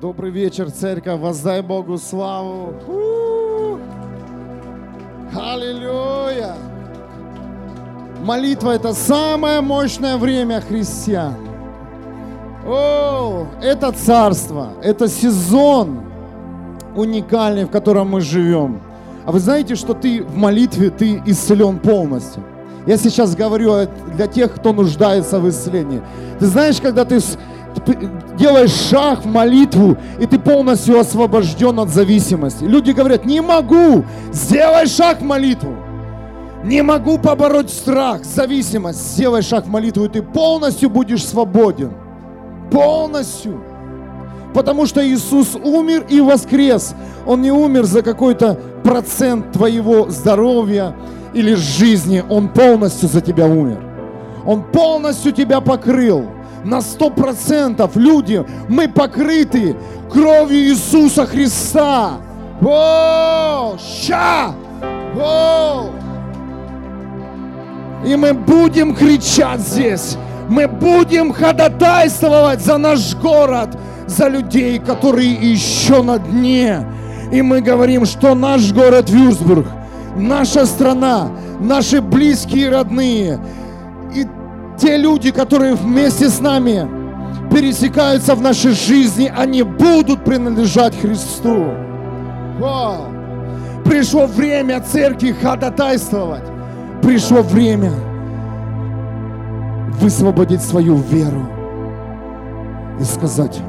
Добрый вечер, церковь. Воздай Богу славу. Аллилуйя. Молитва – это самое мощное время христиан. О, это царство, это сезон уникальный, в котором мы живем. А вы знаете, что ты в молитве, ты исцелен полностью. Я сейчас говорю для тех, кто нуждается в исцелении. Ты знаешь, когда ты делаешь шаг в молитву, и ты полностью освобожден от зависимости. Люди говорят, не могу, сделай шаг в молитву. Не могу побороть страх, зависимость. Сделай шаг в молитву, и ты полностью будешь свободен. Полностью. Потому что Иисус умер и воскрес. Он не умер за какой-то процент твоего здоровья или жизни. Он полностью за тебя умер. Он полностью тебя покрыл на сто процентов люди, мы покрыты кровью Иисуса Христа. О, ща! О! И мы будем кричать здесь. Мы будем ходатайствовать за наш город, за людей, которые еще на дне. И мы говорим, что наш город Вюрсбург, наша страна, наши близкие родные и те люди, которые вместе с нами пересекаются в нашей жизни, они будут принадлежать Христу. Вау. Пришло время церкви ходатайствовать. Пришло время высвободить свою веру и сказать,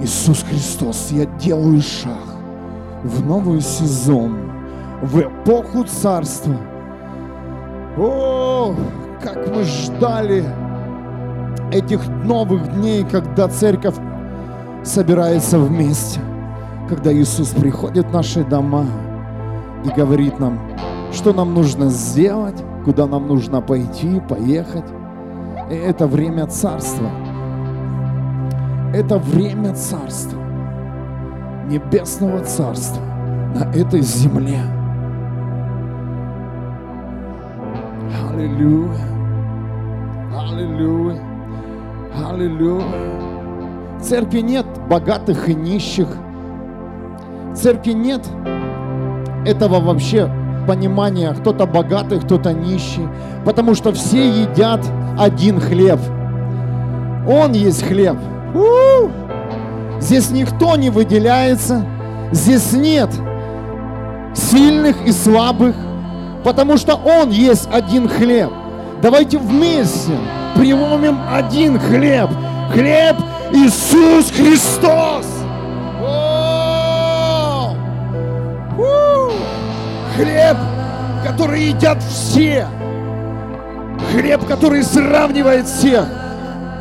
Иисус Христос, я делаю шаг в новый сезон, в эпоху Царства. О, как мы ждали этих новых дней, когда церковь собирается вместе, когда Иисус приходит в наши дома и говорит нам, что нам нужно сделать, куда нам нужно пойти, поехать. И это время царства. Это время царства, небесного царства на этой земле. Аллилуйя. Аллилуйя. Аллилуйя. В церкви нет богатых и нищих. В церкви нет этого вообще понимания, кто-то богатый, кто-то нищий. Потому что все едят один хлеб. Он есть хлеб. У-у-у! Здесь никто не выделяется. Здесь нет сильных и слабых потому что Он есть один хлеб. Давайте вместе примем один хлеб. Хлеб Иисус Христос. Хлеб, который едят все. Хлеб, который сравнивает всех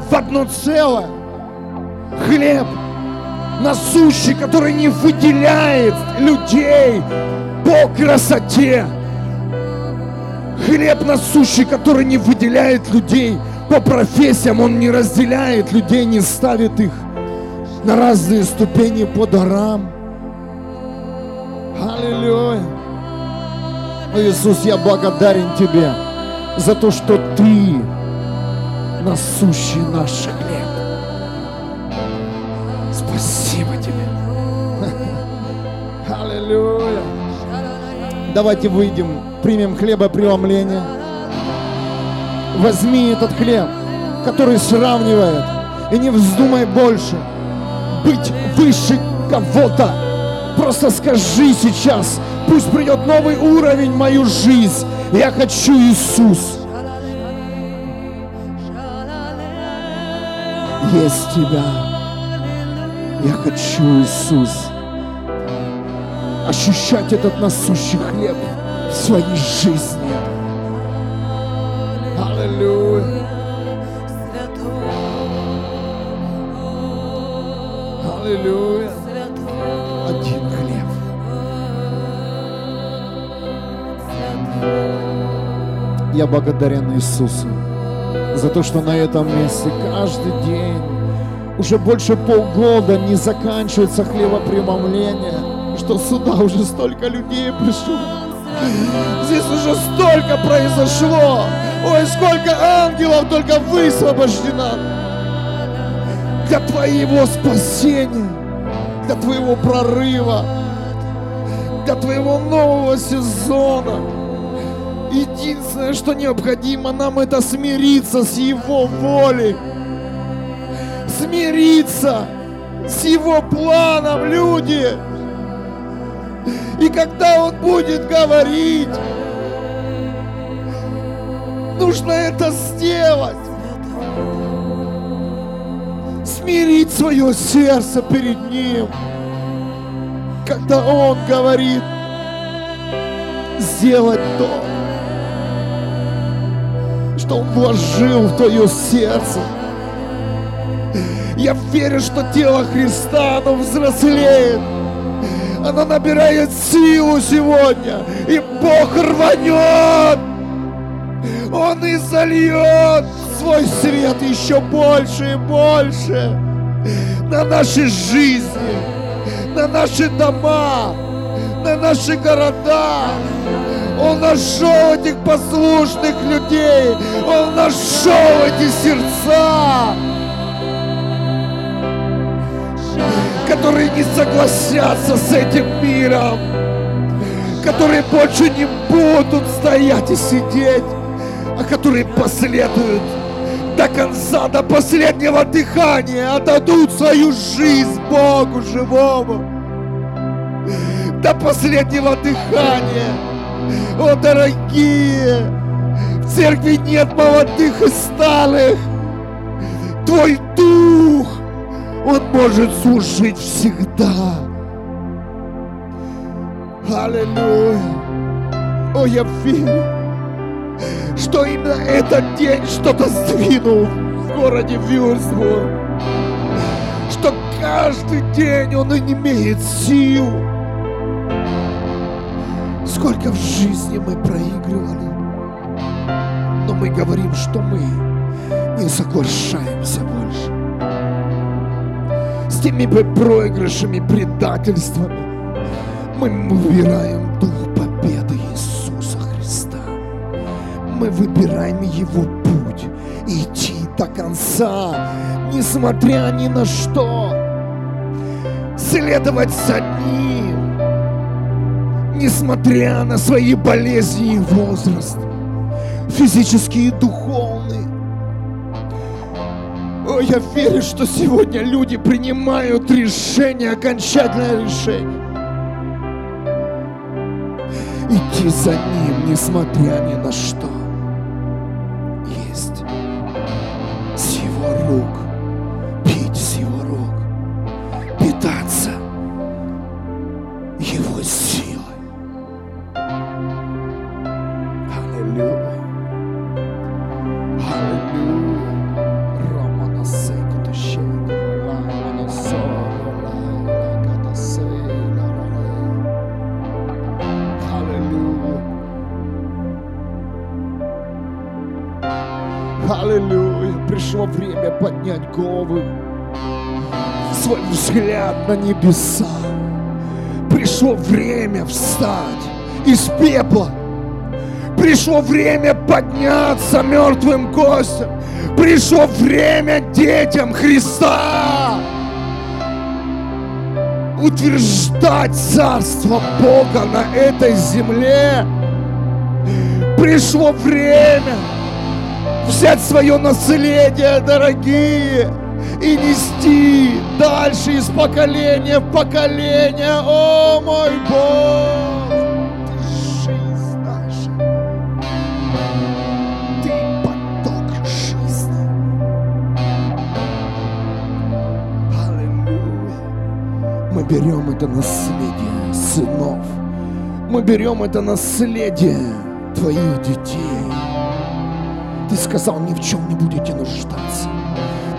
в одно целое. Хлеб насущий, который не выделяет людей по красоте Хлеб насущий, который не выделяет людей по профессиям, он не разделяет людей, не ставит их на разные ступени по дарам. Аллилуйя. Иисус, я благодарен Тебе за то, что Ты насущий наш хлеб. Спасибо Тебе. Аллилуйя. Давайте выйдем примем хлебопреломление. Возьми этот хлеб, который сравнивает, и не вздумай больше быть выше кого-то. Просто скажи сейчас, пусть придет новый уровень в мою жизнь. Я хочу Иисус. Есть тебя. Я хочу Иисус. Ощущать этот насущий хлеб в своей жизни. Аллилуйя. Аллилуйя. Один хлеб. Я благодарен Иисусу за то, что на этом месте каждый день уже больше полгода не заканчивается хлебопреломление, что сюда уже столько людей пришло. Здесь уже столько произошло. Ой, сколько ангелов только высвобождено. для Твоего спасения, для Твоего прорыва, для Твоего нового сезона. Единственное, что необходимо нам, это смириться с Его волей. Смириться с Его планом, люди. И когда Он будет говорить, нужно это сделать. Смирить свое сердце перед Ним. Когда Он говорит, сделать то, что Он вложил в твое сердце. Я верю, что тело Христа, оно взрослеет. Оно набирает силу сегодня. И Бог рванет. Он и зальет свой свет еще больше и больше на наши жизни, на наши дома, на наши города. Он нашел этих послушных людей. Он нашел эти сердца, которые не согласятся с этим миром, которые больше не будут стоять и сидеть, а которые последуют до конца, до последнего дыхания, отдадут свою жизнь Богу живому. До последнего дыхания. О, дорогие, в церкви нет молодых и старых. Твой дух, он может служить всегда. Аллилуйя. О, я верю, что именно этот день что-то сдвинул в городе Вюрсбург. Что каждый день он имеет сил. Сколько в жизни мы проигрывали. Но мы говорим, что мы не соглашаемся. С теми проигрышами, предательствами мы выбираем дух победы Иисуса Христа. Мы выбираем Его путь идти до конца, несмотря ни на что. Следовать за Ним, несмотря на свои болезни и возраст, физические и духовные. Я верю, что сегодня люди принимают решение, окончательное решение. Идти за Ним, несмотря ни на что. Есть с Его рук, головы, свой взгляд на небеса. Пришло время встать из пепла. Пришло время подняться мертвым гостем. Пришло время детям Христа утверждать царство Бога на этой земле. Пришло время взять свое наследие, дорогие, и нести дальше из поколения в поколение. О мой Бог! Ты жизнь наша. Ты поток жизни. Аллилуйя. Мы берем это наследие сынов. Мы берем это наследие твоих детей. Сказал, ни в чем не будете нуждаться.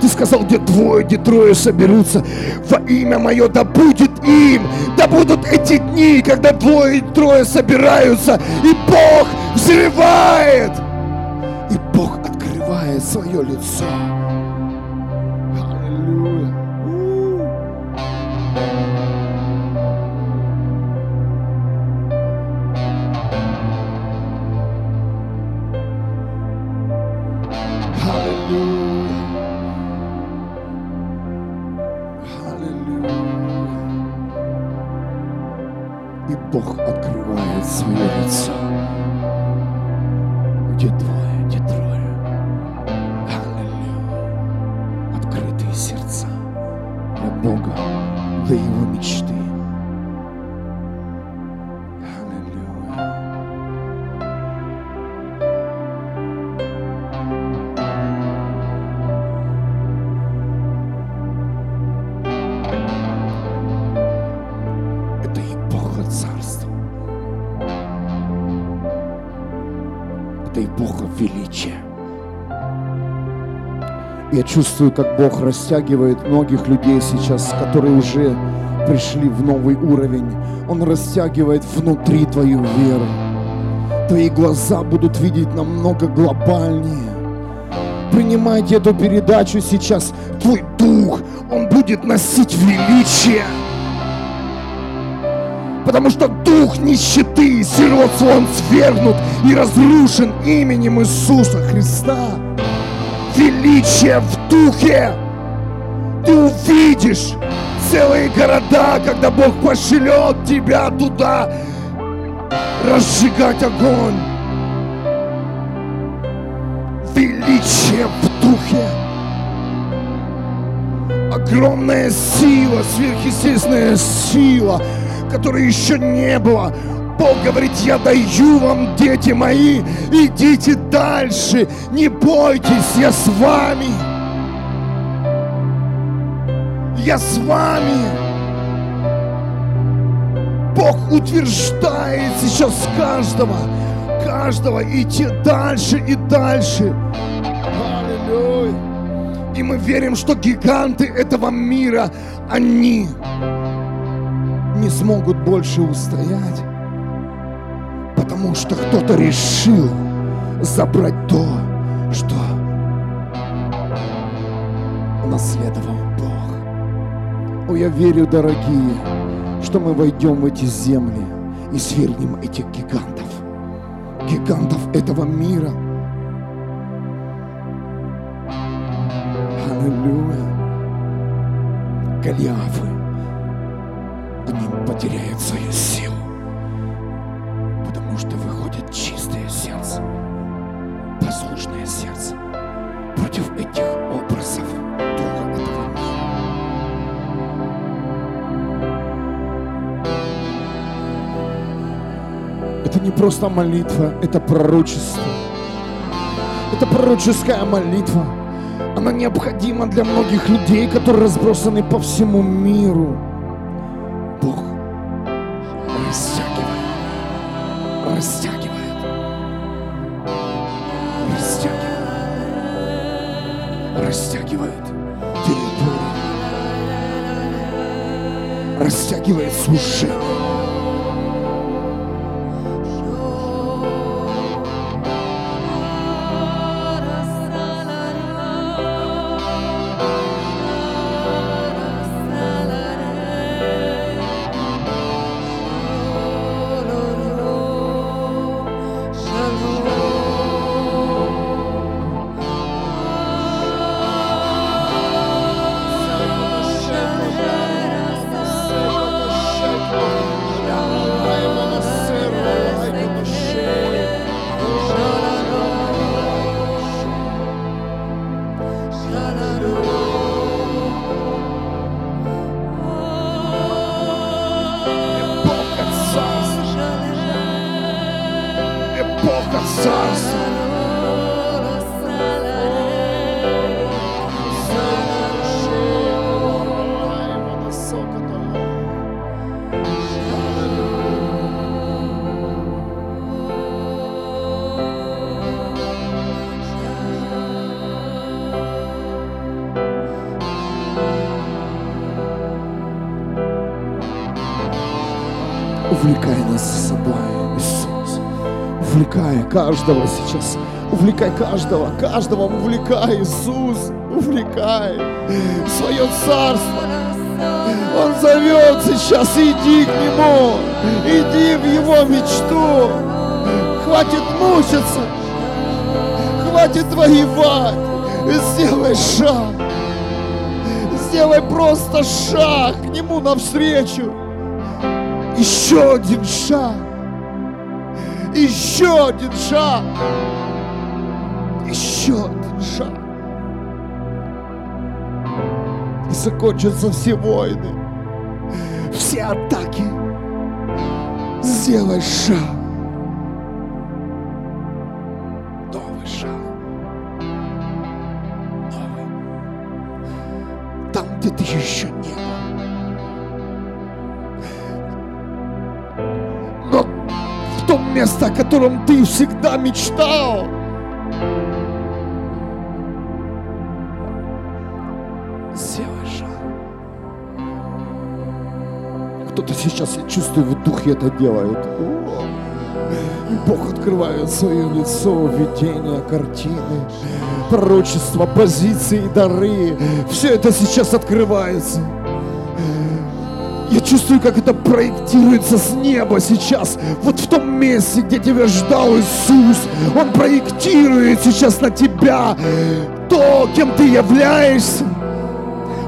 Ты сказал, где двое, где трое соберутся во имя мое, да будет им, да будут эти дни, когда двое и трое собираются, и Бог взрывает, и Бог открывает свое лицо. Бог открывает свое лицо. Где двое, Я чувствую, как Бог растягивает многих людей сейчас, которые уже пришли в новый уровень. Он растягивает внутри твою веру. Твои глаза будут видеть намного глобальнее. Принимайте эту передачу сейчас. Твой дух, он будет носить величие. Потому что дух нищеты и сиротства он свергнут и разрушен именем Иисуса Христа. Величие в духе. Ты увидишь целые города, когда Бог пошлет тебя туда разжигать огонь. Величие в духе. Огромная сила, сверхъестественная сила, которой еще не было. Бог говорит, я даю вам, дети мои, идите дальше, не бойтесь, я с вами. Я с вами. Бог утверждает сейчас каждого, каждого идти дальше и дальше. Аллилуйя. И мы верим, что гиганты этого мира, они не смогут больше устоять, потому что кто-то решил забрать то, что унаследовал Бог. О, я верю, дорогие, что мы войдем в эти земли и свергнем этих гигантов, гигантов этого мира. Аллилуйя. Голиафы, просто молитва, это пророчество. Это пророческая молитва. Она необходима для многих людей, которые разбросаны по всему миру. Эпоха царства. Каждого сейчас. Увлекай каждого, каждого увлекай, Иисус. Увлекай свое царство. Он зовет сейчас, иди к Нему, иди в Его мечту. Хватит мучиться, хватит воевать. Сделай шаг, сделай просто шаг к Нему навстречу. Еще один шаг. Еще один шаг. Еще один шаг. И закончатся все войны, все атаки. Сделай шаг. Котором ты всегда мечтал. Сделай шаг. Кто-то сейчас, я чувствую, в духе это делает. Бог открывает свое лицо, видение, картины, пророчества, позиции, дары. Все это сейчас открывается. Чувствую, как это проектируется с неба сейчас. Вот в том месте, где тебя ждал Иисус. Он проектирует сейчас на тебя то, кем ты являешься.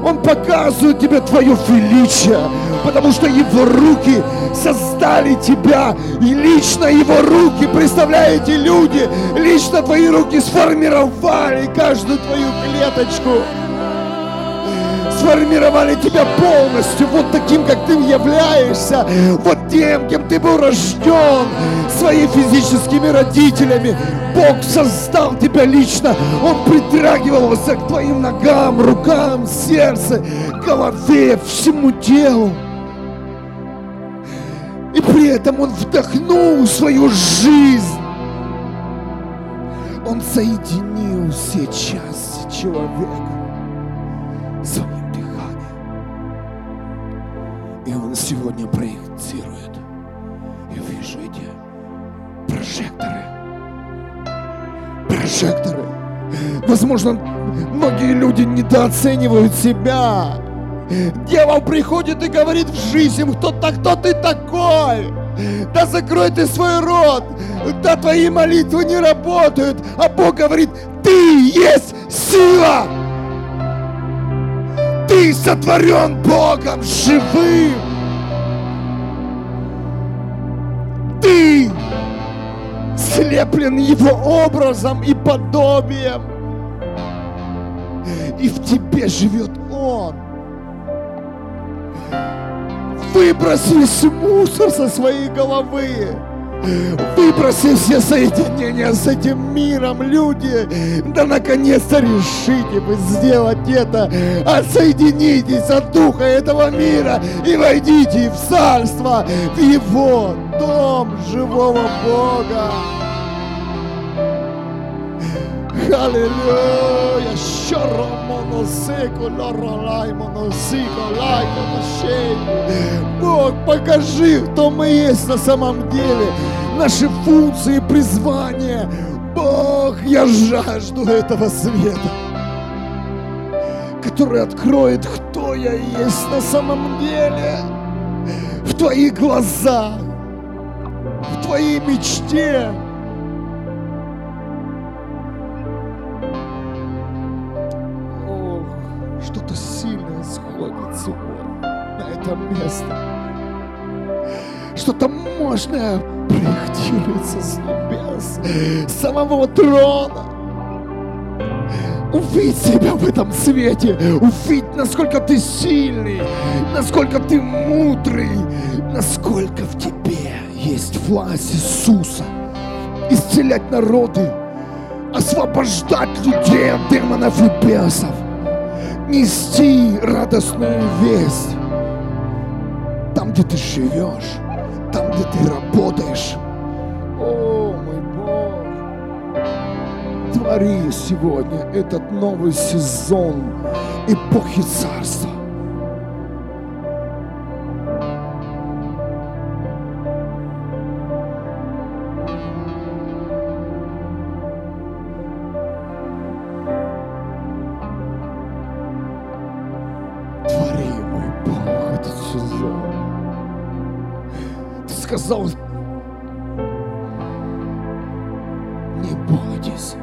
Он показывает тебе твое величие, потому что его руки создали тебя, и лично его руки, представляете, люди, лично твои руки сформировали каждую твою клеточку сформировали тебя полностью, вот таким, как ты являешься, вот тем, кем ты был рожден, своими физическими родителями. Бог создал тебя лично, Он притрагивался к твоим ногам, рукам, сердцу, голове, всему телу. И при этом Он вдохнул свою жизнь. Он соединил все части человека своим. И он сегодня проектирует. Я вижу эти прожекторы. Прожекторы. Возможно, многие люди недооценивают себя. Дьявол приходит и говорит в жизнь, кто так, кто ты такой? Да закрой ты свой рот, да твои молитвы не работают, а Бог говорит, ты есть сила. Ты сотворен Богом живым. Ты слеплен Его образом и подобием. И в тебе живет Он. Выброси мусор со своей головы. Выброси все соединения с этим миром, люди. Да наконец-то решите вы сделать это. Отсоединитесь от духа этого мира и войдите в царство, в его дом живого Бога. Аллилуйя! Щорро моносеко, лоролай, моносико, лай, моношей. Бог, покажи, кто мы есть на самом деле. Наши функции, призвания. Бог, я жажду этого света, который откроет, кто я есть на самом деле. В твоих глазах, в твоей мечте. Это место. Что-то мощное проектируется с небес, с самого трона. Увидь себя в этом свете, увидь, насколько ты сильный, насколько ты мудрый, насколько в тебе есть власть Иисуса исцелять народы, освобождать людей от демонов и бесов, нести радостную весть где ты живешь, там, где ты работаешь. О, мой Бог, твори сегодня этот новый сезон эпохи царства. сказал, не бойтесь.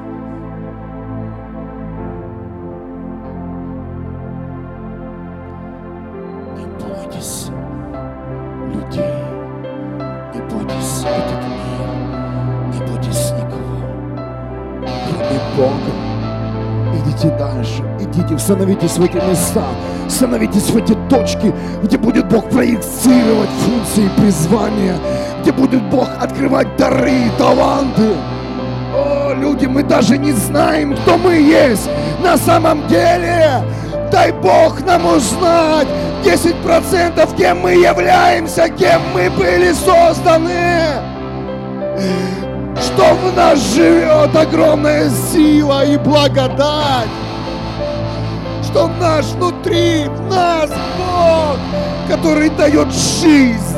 Не бойтесь людей, не бойтесь этот мир, не бойтесь никого, кроме Бога идите дальше, идите, становитесь в эти места, становитесь в эти точки, где будет Бог проецировать функции призвания, где будет Бог открывать дары и таланты. О, люди, мы даже не знаем, кто мы есть на самом деле. Дай Бог нам узнать 10% кем мы являемся, кем мы были созданы. Что в нас живет огромная сила и благодать. Что в наш внутри, в нас Бог, который дает жизнь.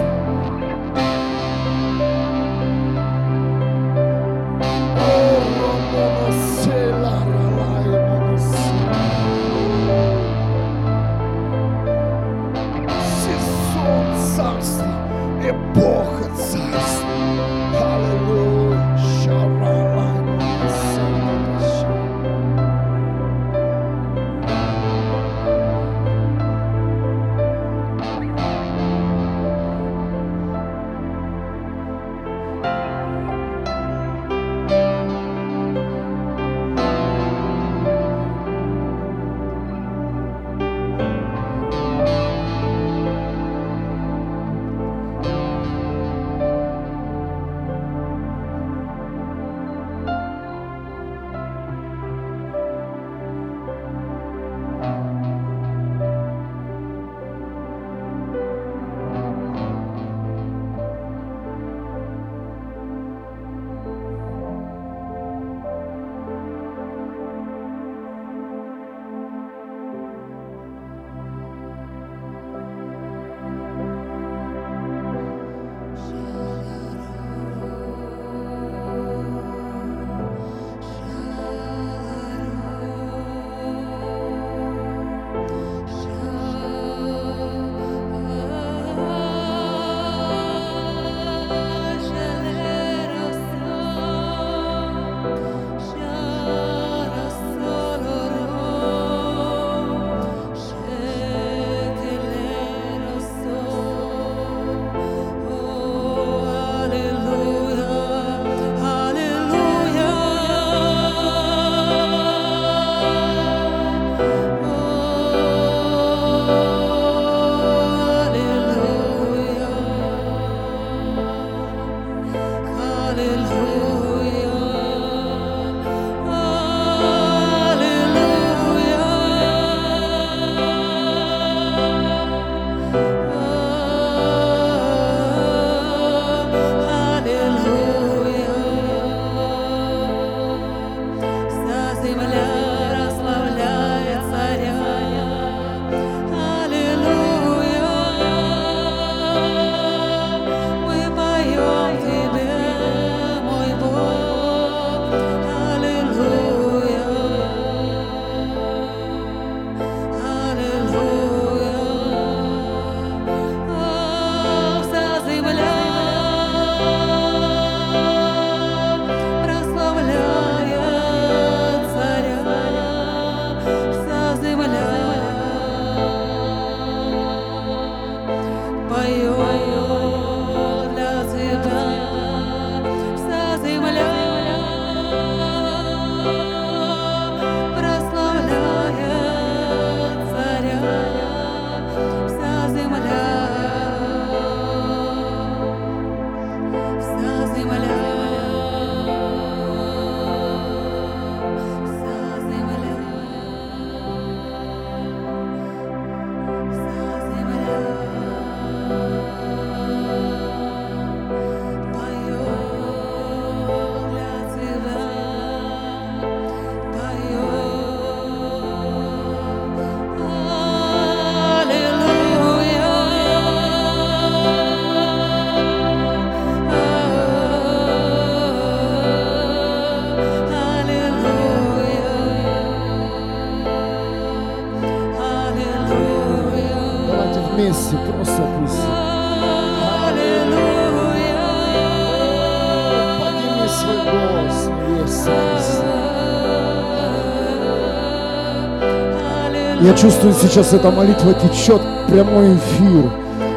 Чувствую сейчас, эта молитва течет прямой эфир.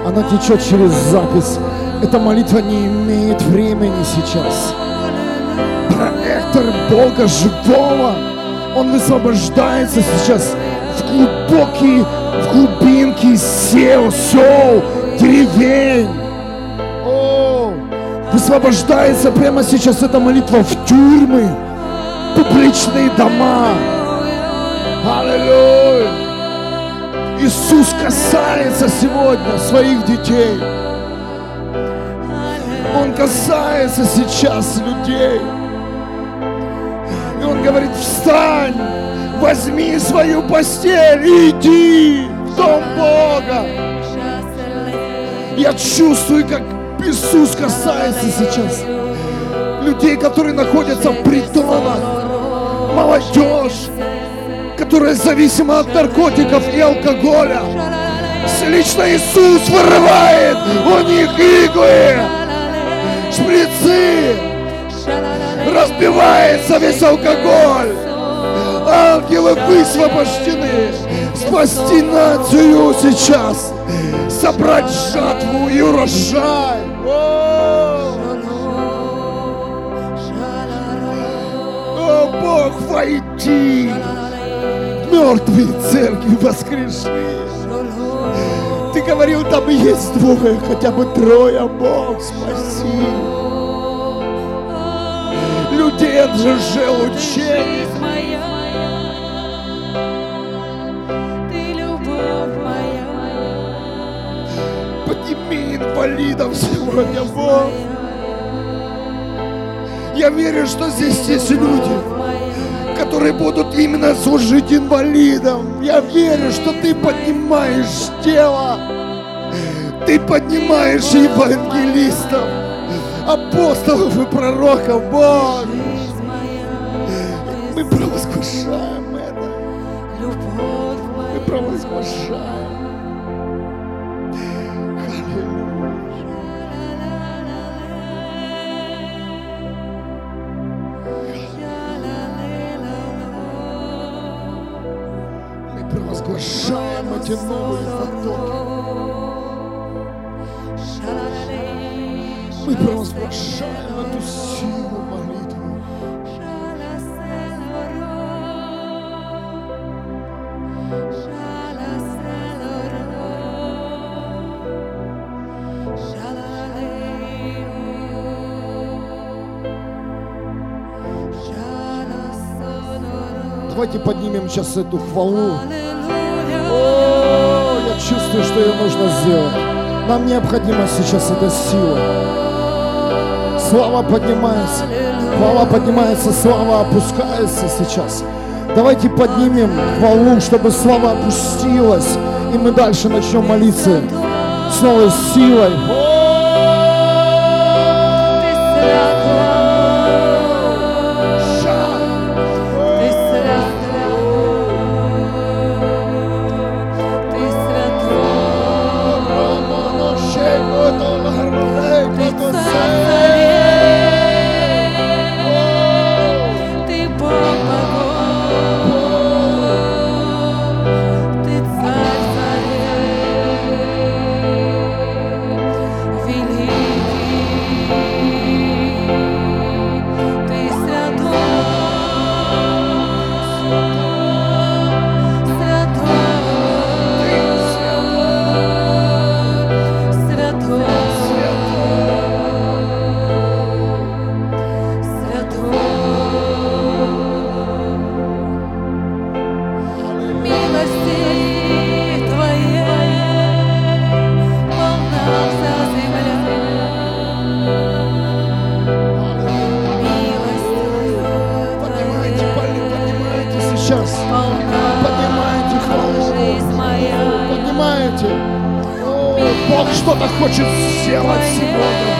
Она течет через запись. Эта молитва не имеет времени сейчас. Проектор Бога живого Он высвобождается сейчас в глубокие, в глубинки сел, сел, деревень. О, высвобождается прямо сейчас эта молитва в тюрьмы, публичные дома. Аллилуйя. Иисус касается сегодня своих детей. Он касается сейчас людей. И Он говорит, встань, возьми свою постель и иди в дом Бога. Я чувствую, как Иисус касается сейчас людей, которые находятся в притонах, молодежь, которая зависима от наркотиков и алкоголя. Лично Иисус вырывает у них иглы, шприцы, разбивается весь алкоголь. Ангелы высвобождены спасти нацию сейчас, собрать жатву и урожай. О, Бог, войди! Мертвые церкви воскреши! Ты говорил, там есть двое, хотя бы трое, Бог, спаси! Людей от ЖЖ учения! Подними инвалидов сегодня, Бог! Я верю, что здесь есть люди, которые будут именно служить инвалидам. Я верю, что ты поднимаешь тело, ты поднимаешь евангелистов, апостолов и пророков, Бог. Мы провозглашаем это. Мы провозглашаем. Мы провозглашаем эту силу молитвы. Давайте поднимем сейчас эту хвалу. Чувствую, что ее нужно сделать. Нам необходима сейчас эта сила. Слава поднимается. Хвала поднимается, слава опускается сейчас. Давайте поднимем хвалу, чтобы слава опустилась. И мы дальше начнем молиться с новой силой. Хочет сделать сегодня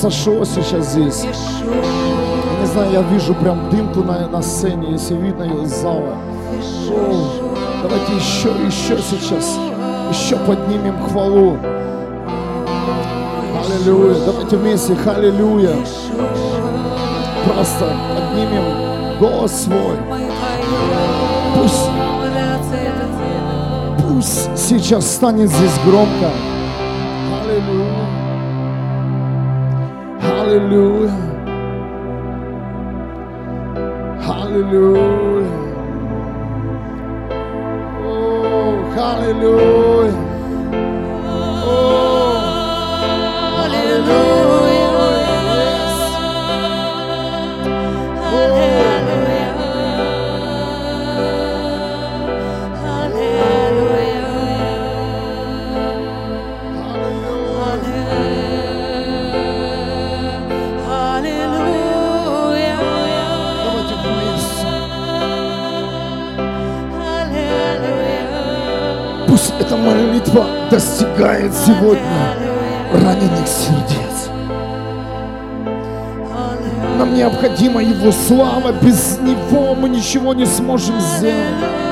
Сошло сейчас здесь. Не знаю, я вижу прям дымку на, на сцене, если видно ее из зала. О, давайте еще, еще сейчас, еще поднимем хвалу. Аллилуйя. Давайте вместе, аллилуйя. Просто поднимем голос свой. Пусть, пусть сейчас станет здесь громко. Аллилуйя. Аллилуйя. Молитва достигает сегодня раненых сердец. Нам необходима Его слава. Без Него мы ничего не сможем сделать.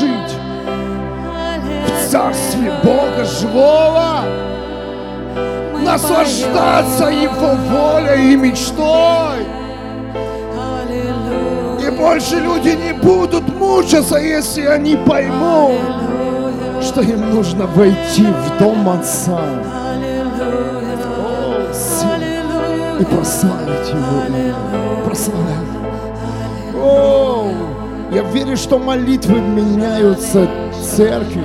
Жить в Царстве Бога живого. Наслаждаться. Его волей и мечтой. И больше люди не будут мучиться, если они поймут, что им нужно войти в дом Отца и прославить Его имя. Я верю, что молитвы меняются церкви.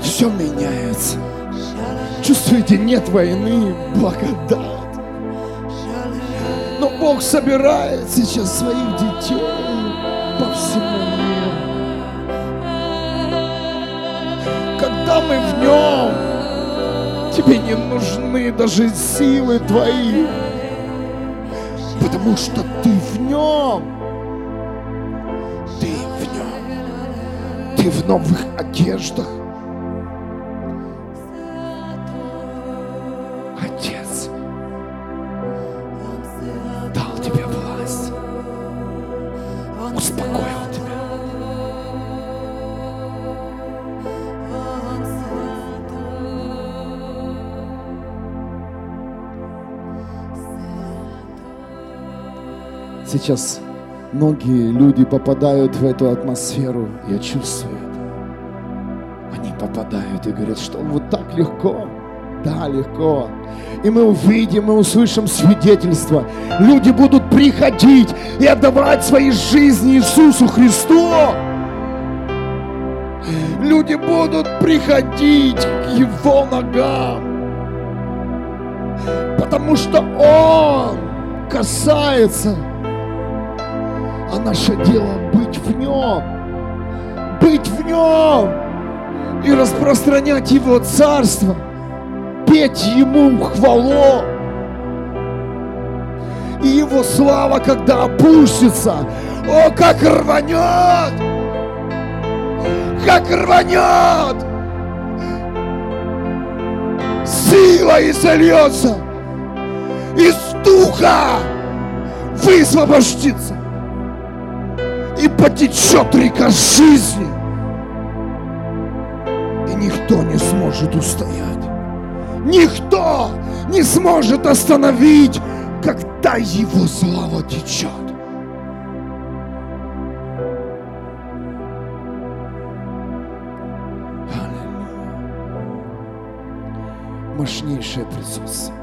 Все меняется. Чувствуете, нет войны, благодать. Но Бог собирает сейчас своих детей по всему миру. Когда мы в нем, не нужны даже силы твои, потому что ты в нем. Ты в нем. Ты в новых одеждах. Сейчас многие люди попадают в эту атмосферу. Я чувствую это. Они попадают и говорят, что вот так легко. Да, легко. И мы увидим, мы услышим свидетельство. Люди будут приходить и отдавать свои жизни Иисусу Христу. Люди будут приходить к Его ногам. Потому что Он касается. А наше дело быть в Нем. Быть в Нем. И распространять Его Царство. Петь Ему хвалу. И Его слава, когда опустится, о, как рванет! Как рванет! Сила и сольется! Из духа высвобождится! И потечет река жизни! И никто не сможет устоять. Никто не сможет остановить, когда его слава течет. Аллилуйя. Мощнейшее присутствие.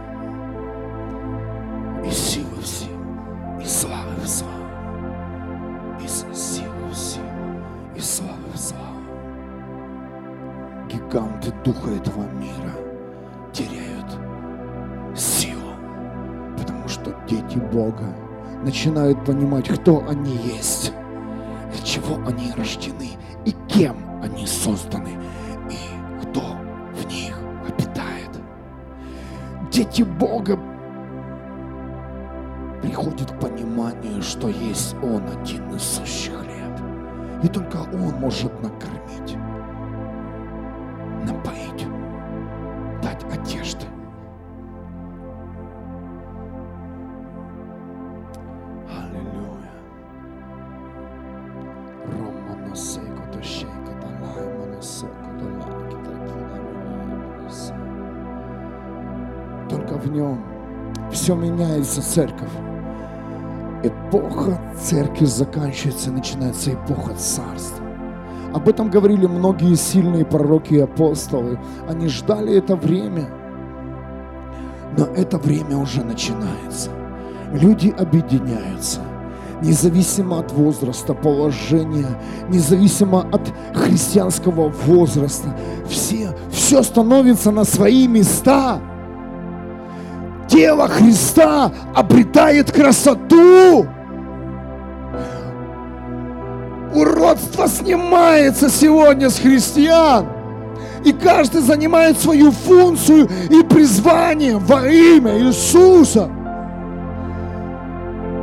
И силы в силу, и славы Гиганты духа этого мира теряют силу, потому что дети Бога начинают понимать, кто они есть, для чего они рождены и кем они созданы, и кто в них обитает. Дети Бога приходят к пониманию, что есть Он один из сущих хлеб. И только Он может накормить, меняется, церковь. Эпоха церкви заканчивается, начинается эпоха царства. Об этом говорили многие сильные пророки и апостолы. Они ждали это время. Но это время уже начинается. Люди объединяются. Независимо от возраста, положения, независимо от христианского возраста. Все, все становится на свои места. Тело Христа обретает красоту. Уродство снимается сегодня с христиан. И каждый занимает свою функцию и призвание во имя Иисуса.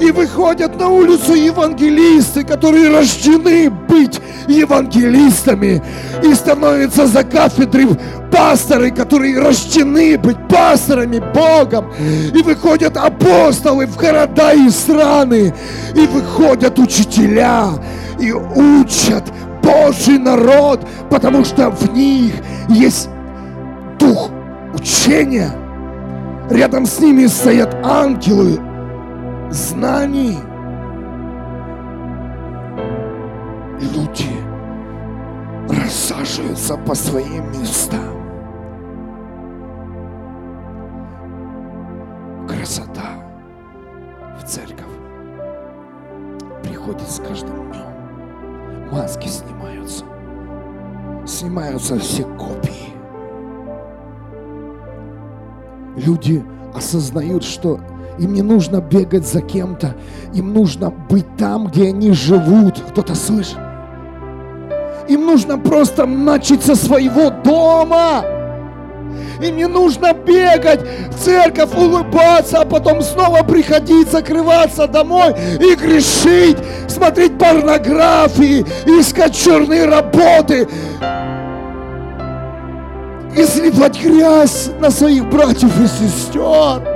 И выходят на улицу евангелисты, которые рождены быть евангелистами. И становятся за кафедрой пасторы, которые рождены быть пасторами Богом. И выходят апостолы в города и страны. И выходят учителя и учат Божий народ, потому что в них есть дух учения. Рядом с ними стоят ангелы знаний. Рассаживаются по своим местам. Красота в церковь приходит с каждым днем. Маски снимаются. Снимаются все копии. Люди осознают, что им не нужно бегать за кем-то, им нужно быть там, где они живут. Кто-то слышит? Им нужно просто начать со своего дома. Им не нужно бегать в церковь, улыбаться, а потом снова приходить, закрываться домой и грешить, смотреть порнографии, искать черные работы и сливать грязь на своих братьев и сестер.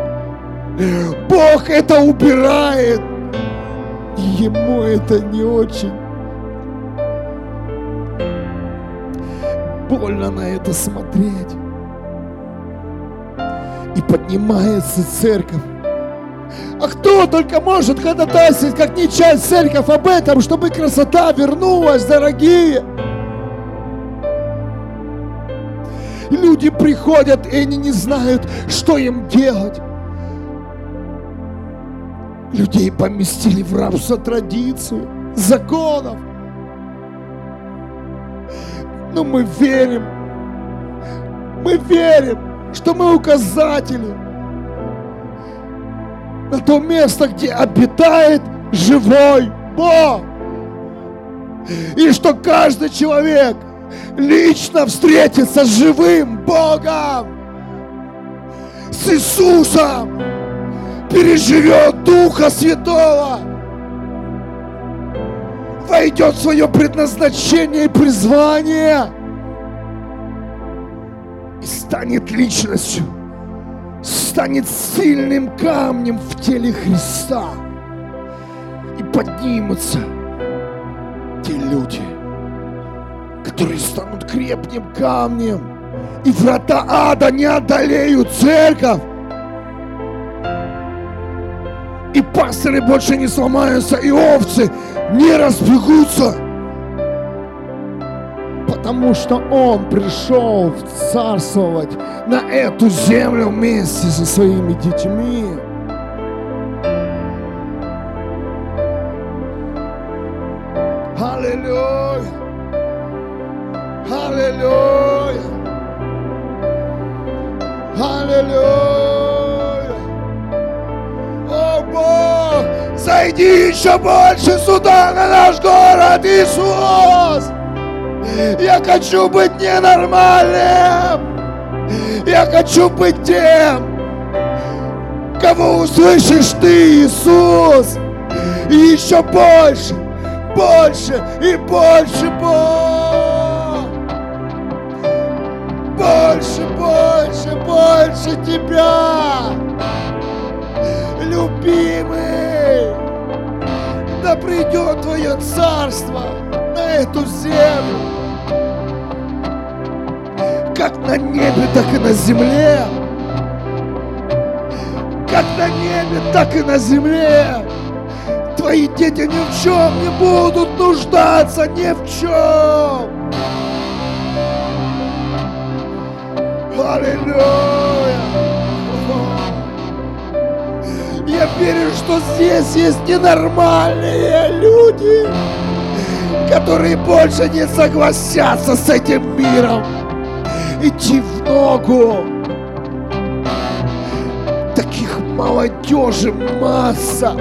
Бог это убирает. Ему это не очень. Больно на это смотреть. И поднимается церковь. А кто только может ходатайствовать, как не часть церковь об этом, чтобы красота вернулась, дорогие? Люди приходят, и они не знают, что им делать. Людей поместили в рабство традицию, законов. Но мы верим, мы верим, что мы указатели. На то место, где обитает живой Бог. И что каждый человек лично встретится с живым Богом, с Иисусом, переживет Духа Святого, войдет в свое предназначение и призвание и станет личностью, станет сильным камнем в теле Христа. И поднимутся те люди, которые станут крепким камнем, и врата ада не одолеют церковь. И пасторы больше не сломаются, и овцы не разбегутся. Потому что Он пришел царствовать на эту землю вместе со своими детьми. Аллилуйя! Аллилуйя! Аллилуйя! Зайди еще больше сюда, на наш город, Иисус! Я хочу быть ненормальным! Я хочу быть тем, кого услышишь ты, Иисус! И еще больше, больше и больше, Бог! Больше, больше, больше Тебя! Любимый! Да придет Твое Царство на эту землю! Как на небе, так и на земле! Как на небе, так и на земле! Твои дети ни в чем не будут нуждаться, ни в чем! Аллилуйя! Я верю, что здесь есть ненормальные люди, которые больше не согласятся с этим миром. Идти в ногу. Таких молодежи масса.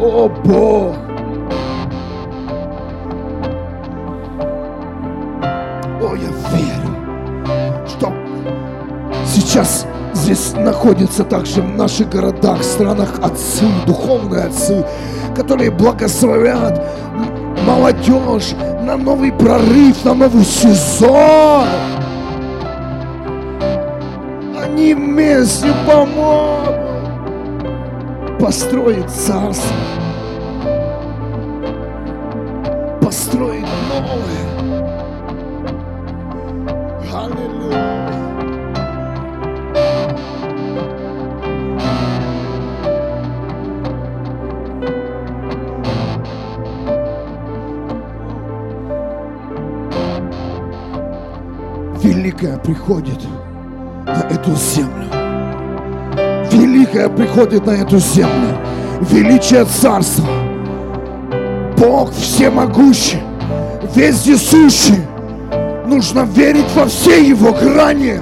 О Бог! О, я верю, что сейчас здесь находятся также в наших городах, странах отцы, духовные отцы, которые благословят молодежь на новый прорыв, на новый сезон. Они вместе помогут построить царство, Великое приходит на эту землю. Великое приходит на эту землю. Величие царства. Бог всемогущий, вездесущий. Нужно верить во все его грани.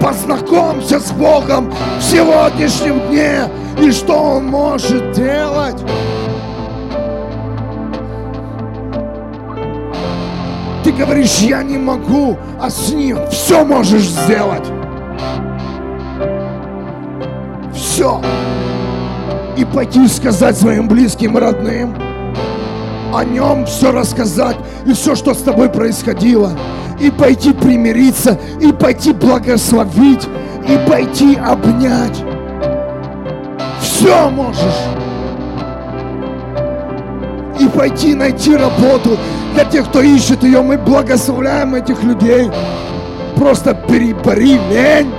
Познакомься с Богом в сегодняшнем дне и что Он может делать. Говоришь, я не могу, а с Ним все можешь сделать. Все. И пойти сказать своим близким родным, о нем все рассказать и все, что с тобой происходило. И пойти примириться, и пойти благословить, и пойти обнять. Все можешь. И пойти найти работу для тех, кто ищет ее. Мы благословляем этих людей. просто перебори лень.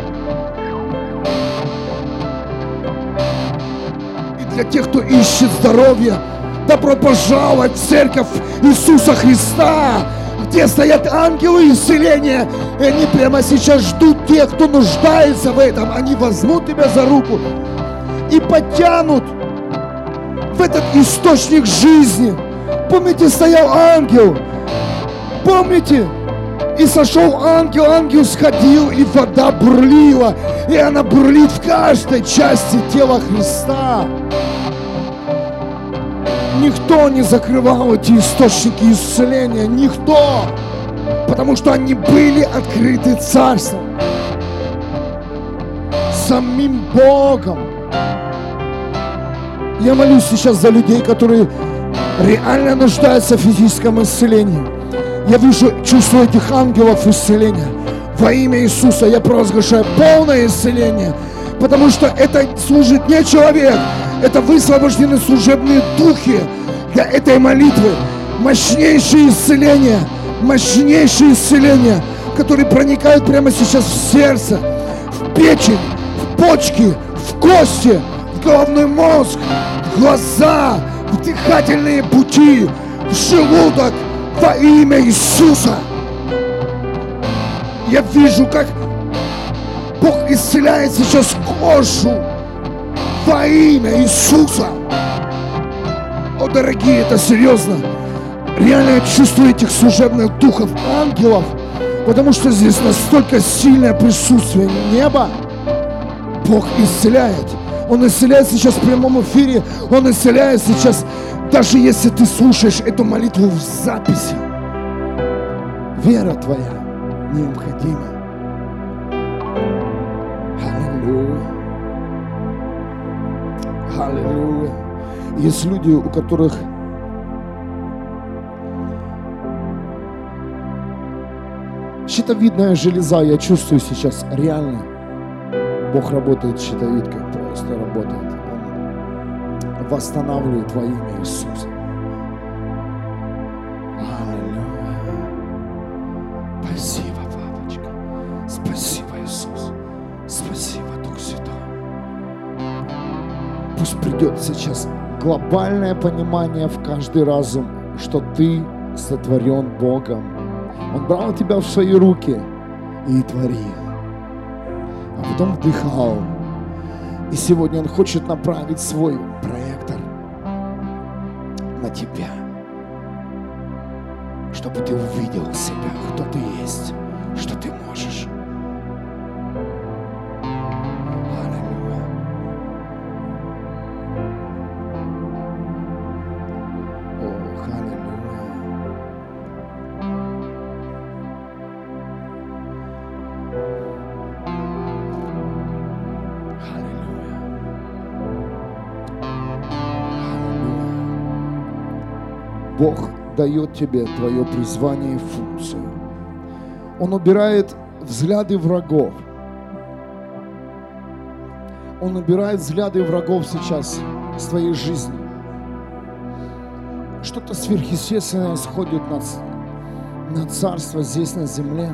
И для тех, кто ищет здоровья, добро пожаловать в церковь Иисуса Христа, где стоят ангелы исцеления. И они прямо сейчас ждут тех, кто нуждается в этом. Они возьмут тебя за руку и потянут в этот источник жизни. Помните, стоял ангел. Помните? И сошел ангел, ангел сходил, и вода бурлила. И она бурлит в каждой части тела Христа. Никто не закрывал эти источники исцеления. Никто. Потому что они были открыты Царством. Самим Богом. Я молюсь сейчас за людей, которые реально нуждаются в физическом исцелении. Я вижу, чувствую этих ангелов исцеления. Во имя Иисуса я провозглашаю полное исцеление. Потому что это служит не человек, это высвобождены служебные духи для этой молитвы. Мощнейшее исцеление, мощнейшее исцеление, которые проникают прямо сейчас в сердце, в печень, в почки, в кости, в головной мозг, в глаза, дыхательные пути, в желудок во имя Иисуса. Я вижу, как Бог исцеляет сейчас кожу во имя Иисуса. О, дорогие, это серьезно. Реально я чувствую этих служебных духов, ангелов, потому что здесь настолько сильное присутствие неба. Бог исцеляет. Он исцеляет сейчас в прямом эфире. Он исцеляет сейчас, даже если ты слушаешь эту молитву в записи. Вера твоя необходима. Аллилуйя. Аллилуйя. Есть люди, у которых щитовидная железа, я чувствую сейчас реально. Бог работает щитовидкой, просто работает. Он восстанавливает во имя Иисуса. Спасибо, папочка. Спасибо, Иисус. Спасибо, Дух Святой. Пусть придет сейчас глобальное понимание в каждый разум, что ты сотворен Богом. Он брал тебя в свои руки и творил, а потом вдыхал. И сегодня Он хочет направить свой проектор на тебя, чтобы ты увидел себя, кто ты есть, Бог дает тебе твое призвание и функцию. Он убирает взгляды врагов. Он убирает взгляды врагов сейчас с твоей жизни. Что-то сверхъестественное сходит на, на царство здесь, на земле.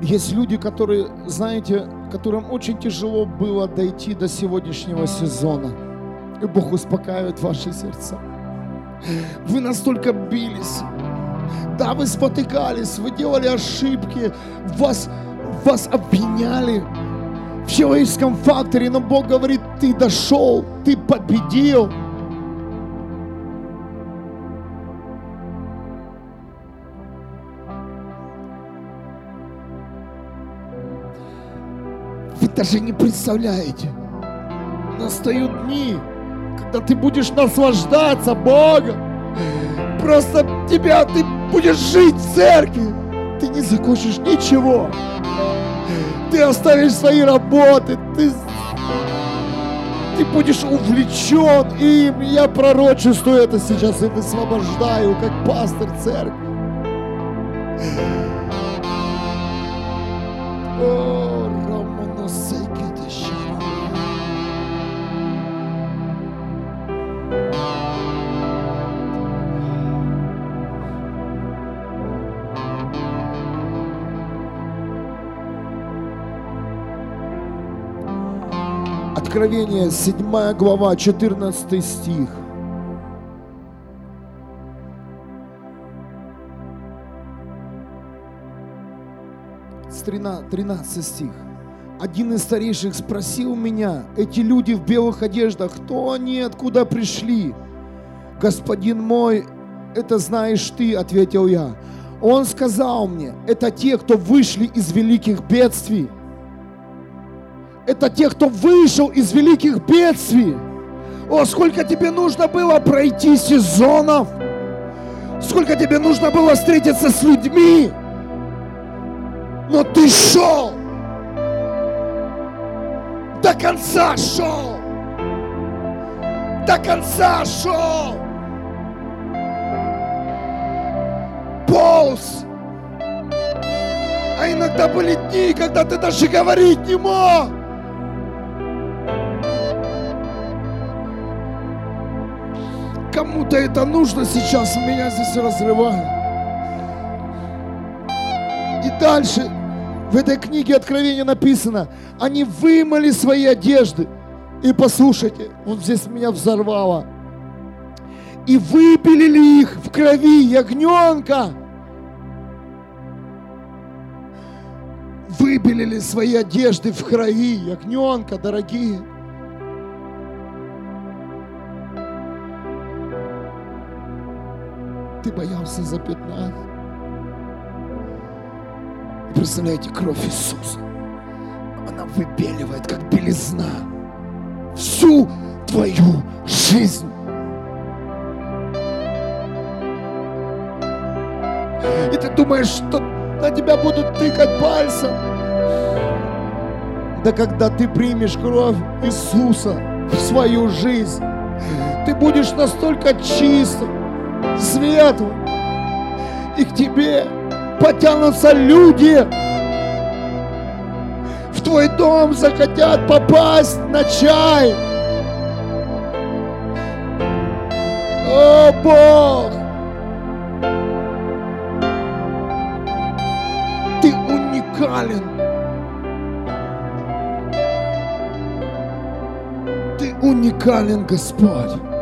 Есть люди, которые, знаете, которым очень тяжело было дойти до сегодняшнего сезона. И Бог успокаивает ваши сердца. Вы настолько бились. Да, вы спотыкались, вы делали ошибки, вас, вас обвиняли в человеческом факторе, но Бог говорит, ты дошел, ты победил. Вы даже не представляете, настают дни, когда ты будешь наслаждаться Богом. Просто тебя, ты будешь жить в церкви. Ты не закончишь ничего. Ты оставишь свои работы. Ты, ты будешь увлечен им. Я пророчествую это сейчас и высвобождаю, как пастор церкви. О, Откровение, 7 глава, 14 стих. С 13, 13 стих. Один из старейших спросил меня, эти люди в белых одеждах, кто они, откуда пришли? Господин мой, это знаешь ты, ответил я. Он сказал мне, это те, кто вышли из великих бедствий. Это те, кто вышел из великих бедствий. О, сколько тебе нужно было пройти сезонов. Сколько тебе нужно было встретиться с людьми. Но ты шел. До конца шел. До конца шел. Полз. А иногда были дни, когда ты даже говорить не мог. Кому-то это нужно сейчас, меня здесь разрывает. И дальше в этой книге Откровения написано, они вымыли свои одежды. И послушайте, вот здесь меня взорвало. И выпилили их в крови ягненка. Выпилили свои одежды в крови ягненка, дорогие. Ты боялся запятнать. Представляете, кровь Иисуса. Она выбеливает, как белизна, всю твою жизнь. И ты думаешь, что на тебя будут тыкать пальцем. Да когда ты примешь кровь Иисуса в свою жизнь, ты будешь настолько чистым, светлым, и к тебе потянутся люди. В твой дом захотят попасть на чай. О, Бог! Ты уникален. Ты уникален, Господь.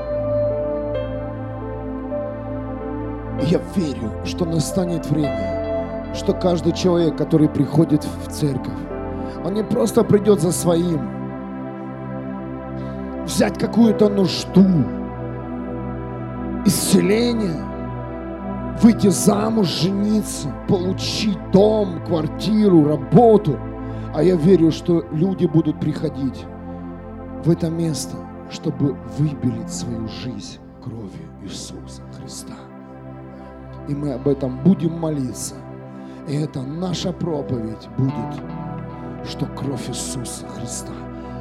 Я верю, что настанет время, что каждый человек, который приходит в церковь, он не просто придет за своим, взять какую-то нужду, исцеление, выйти замуж, жениться, получить дом, квартиру, работу. А я верю, что люди будут приходить в это место, чтобы выбелить свою жизнь кровью Иисуса. И мы об этом будем молиться. И это наша проповедь будет, что кровь Иисуса Христа,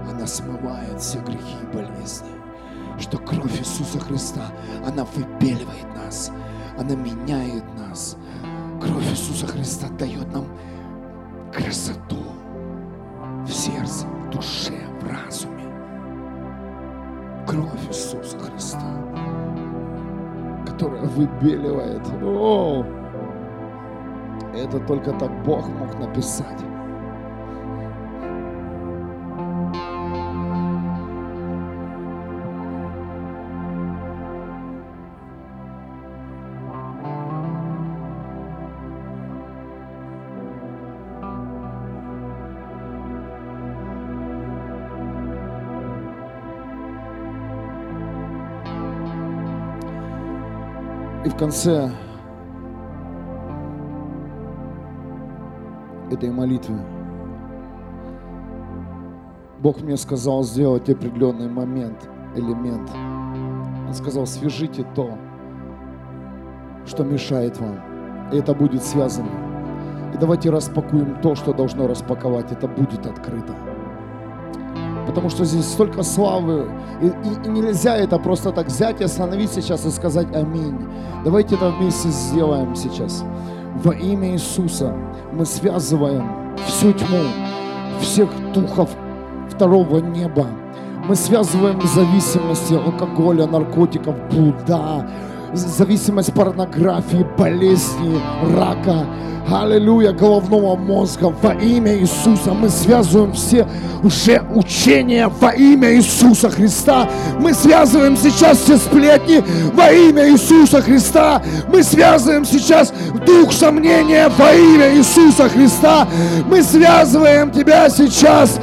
она смывает все грехи и болезни. Что кровь Иисуса Христа, она выбеливает нас, она меняет нас. Кровь Иисуса Христа дает нам красоту в сердце, в душе, в разуме. Кровь Иисуса Христа которая выбеливает. О, это только так Бог мог написать. Конце этой молитвы Бог мне сказал сделать определенный момент, элемент. Он сказал, свяжите то, что мешает вам. И это будет связано. И давайте распакуем то, что должно распаковать. Это будет открыто. Потому что здесь столько славы. И, и- и нельзя это просто так взять и остановить сейчас и сказать аминь. Давайте это вместе сделаем сейчас. Во имя Иисуса мы связываем всю тьму, всех духов второго неба. Мы связываем зависимости алкоголя, наркотиков, блуда, зависимость порнографии, болезни, рака, Аллилуйя, головного мозга во имя Иисуса. Мы связываем все уже учения во имя Иисуса Христа. Мы связываем сейчас все сплетни во имя Иисуса Христа. Мы связываем сейчас дух сомнения во имя Иисуса Христа. Мы связываем тебя сейчас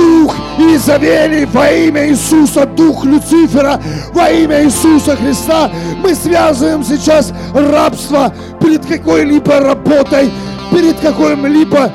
дух Изавели во имя Иисуса, дух Люцифера во имя Иисуса Христа. Мы связываем сейчас рабство перед какой-либо работой, перед каким-либо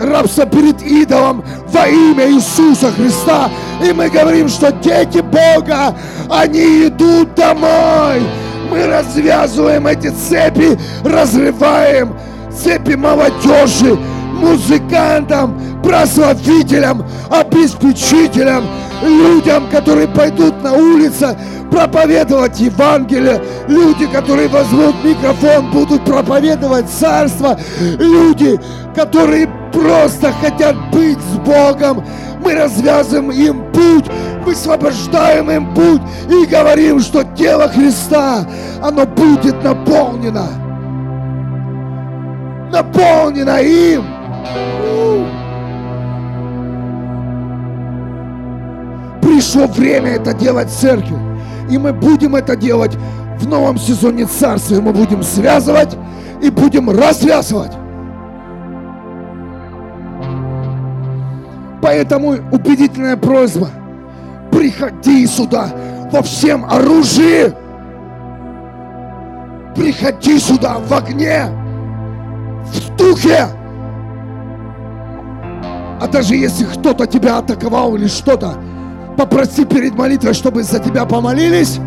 рабство перед идолом во имя Иисуса Христа. И мы говорим, что дети Бога, они идут домой. Мы развязываем эти цепи, разрываем цепи молодежи, музыкантам, прославителям, обеспечителям, людям, которые пойдут на улице проповедовать Евангелие, люди, которые возьмут микрофон, будут проповедовать Царство, люди, которые просто хотят быть с Богом. Мы развязываем им путь, высвобождаем им путь и говорим, что тело Христа, оно будет наполнено. Наполнено им. Пришло время это делать в церкви. И мы будем это делать в новом сезоне Царствия. Мы будем связывать и будем развязывать. Поэтому убедительная просьба. Приходи сюда во всем оружии. Приходи сюда в огне, в духе. А даже если кто-то тебя атаковал или что-то, попроси перед молитвой, чтобы за тебя помолились,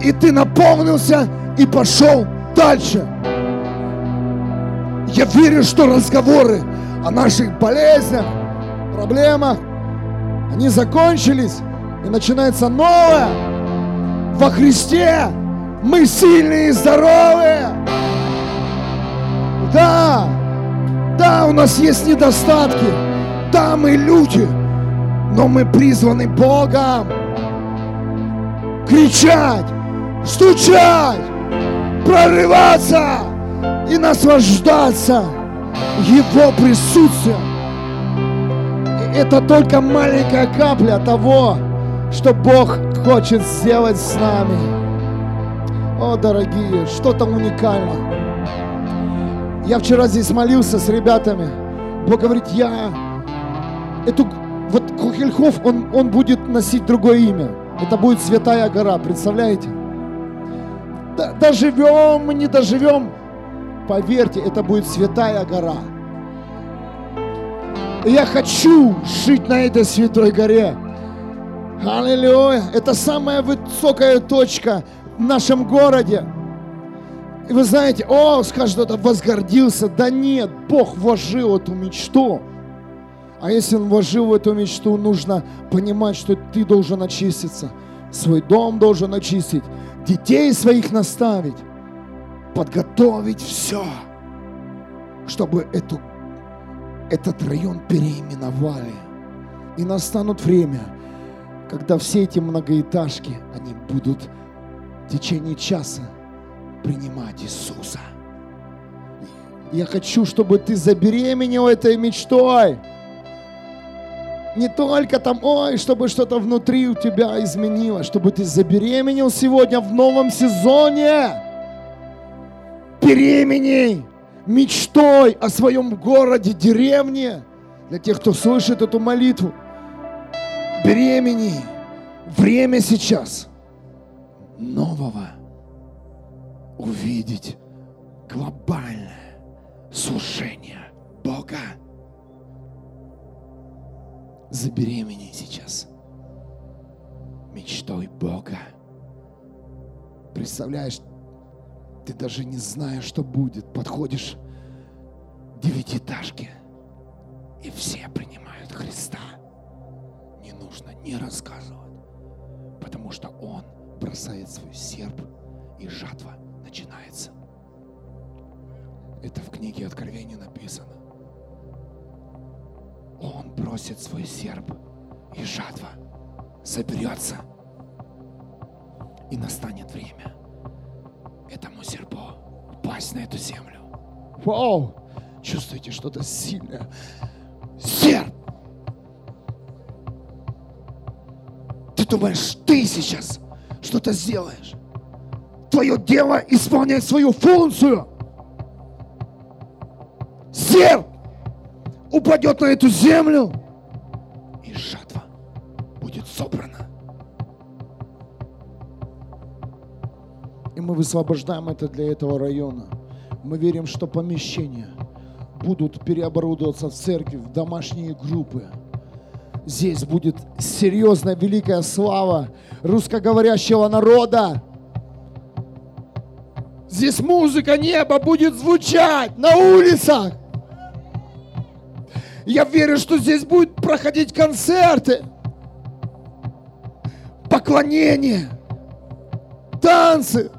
и ты наполнился и пошел дальше. Я верю, что разговоры о наших болезнях, проблемах, они закончились, и начинается новое. Во Христе мы сильные и здоровые. Да, да, у нас есть недостатки. Да, мы люди, но мы призваны Богом кричать, стучать, прорываться и наслаждаться Его присутствием. И это только маленькая капля того, что Бог хочет сделать с нами. О, дорогие, что-то уникально. Я вчера здесь молился с ребятами. Бог говорит, я эту вот Кухельхов, он, он будет носить другое имя. Это будет Святая гора, представляете? Да, доживем мы, не доживем, поверьте, это будет Святая гора. Я хочу жить на этой Святой горе. Аллилуйя. Это самая высокая точка в нашем городе. И вы знаете, о, скажет кто-то, возгордился. Да нет, Бог вложил эту мечту. А если Он вложил в эту мечту, нужно понимать, что ты должен очиститься. Свой дом должен очистить. Детей своих наставить. Подготовить все, чтобы эту, этот район переименовали. И настанут время, когда все эти многоэтажки, они будут в течение часа принимать Иисуса. Я хочу, чтобы ты забеременел этой мечтой. Не только там, ой, чтобы что-то внутри у тебя изменилось, чтобы ты забеременел сегодня в новом сезоне. Беременей мечтой о своем городе, деревне. Для тех, кто слышит эту молитву. Беремени. Время сейчас нового увидеть глобальное служение Бога. Забеременей сейчас мечтой Бога. Представляешь, ты даже не знаешь, что будет. Подходишь к девятиэтажке, и все принимают Христа. Не нужно не рассказывать, потому что Он бросает свой серп, и жатва начинается. Это в книге Откровения написано. Он бросит свой серп, и жатва соберется. И настанет время, этому серпу упасть на эту землю. Вау! Чувствуете что-то сильное? Серп! Ты думаешь, ты сейчас что-то сделаешь? Твое дело исполнять свою функцию. Серп упадет на эту землю, и жатва будет собрана. И мы высвобождаем это для этого района. Мы верим, что помещения будут переоборудоваться в церкви, в домашние группы. Здесь будет серьезная великая слава русскоговорящего народа. Здесь музыка неба будет звучать на улицах. Я верю, что здесь будут проходить концерты, поклонения, танцы.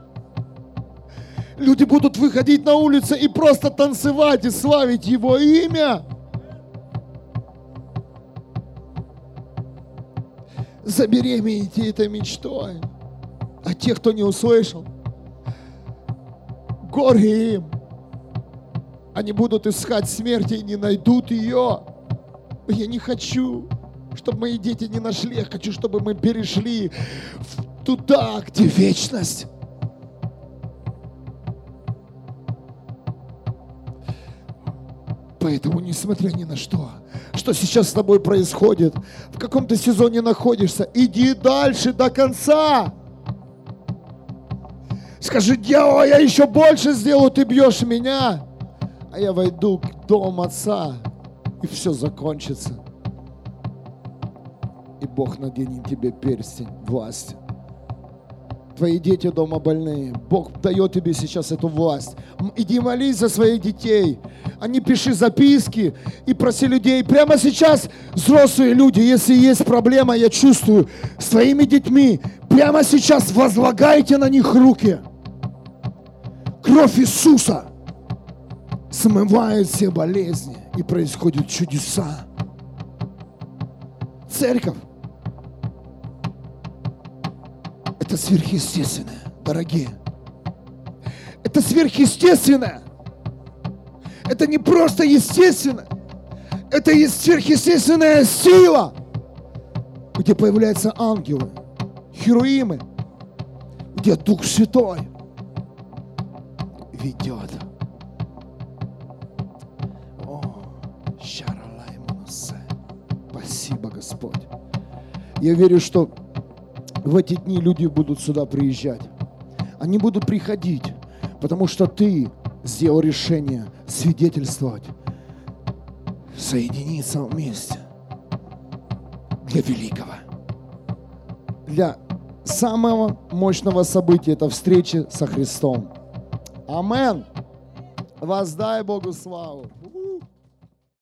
Люди будут выходить на улицы и просто танцевать и славить Его имя. Забеременейте этой мечтой. А те, кто не услышал, горе им. Они будут искать смерти и не найдут ее. Я не хочу, чтобы мои дети не нашли. Я хочу, чтобы мы перешли туда, где вечность. Поэтому, несмотря ни на что, что сейчас с тобой происходит, в каком то сезоне находишься, иди дальше до конца. Скажи, дьявол, я еще больше сделаю, ты бьешь меня. А я войду к дому отца, и все закончится. И Бог наденет тебе перстень власти. Твои дети дома больные. Бог дает тебе сейчас эту власть. Иди молись за своих детей. А пиши записки и проси людей. Прямо сейчас, взрослые люди, если есть проблема, я чувствую, с твоими детьми, прямо сейчас возлагайте на них руки. Кровь Иисуса смывает все болезни и происходят чудеса. Церковь это сверхъестественное, дорогие. Это сверхъестественное. Это не просто естественно. Это сверхъестественная сила, где появляются ангелы, херуимы, где Дух Святой ведет. Господь. Я верю, что в эти дни люди будут сюда приезжать. Они будут приходить, потому что ты сделал решение свидетельствовать, соединиться вместе для великого, для самого мощного события, это встречи со Христом. Амен. Воздай Богу славу.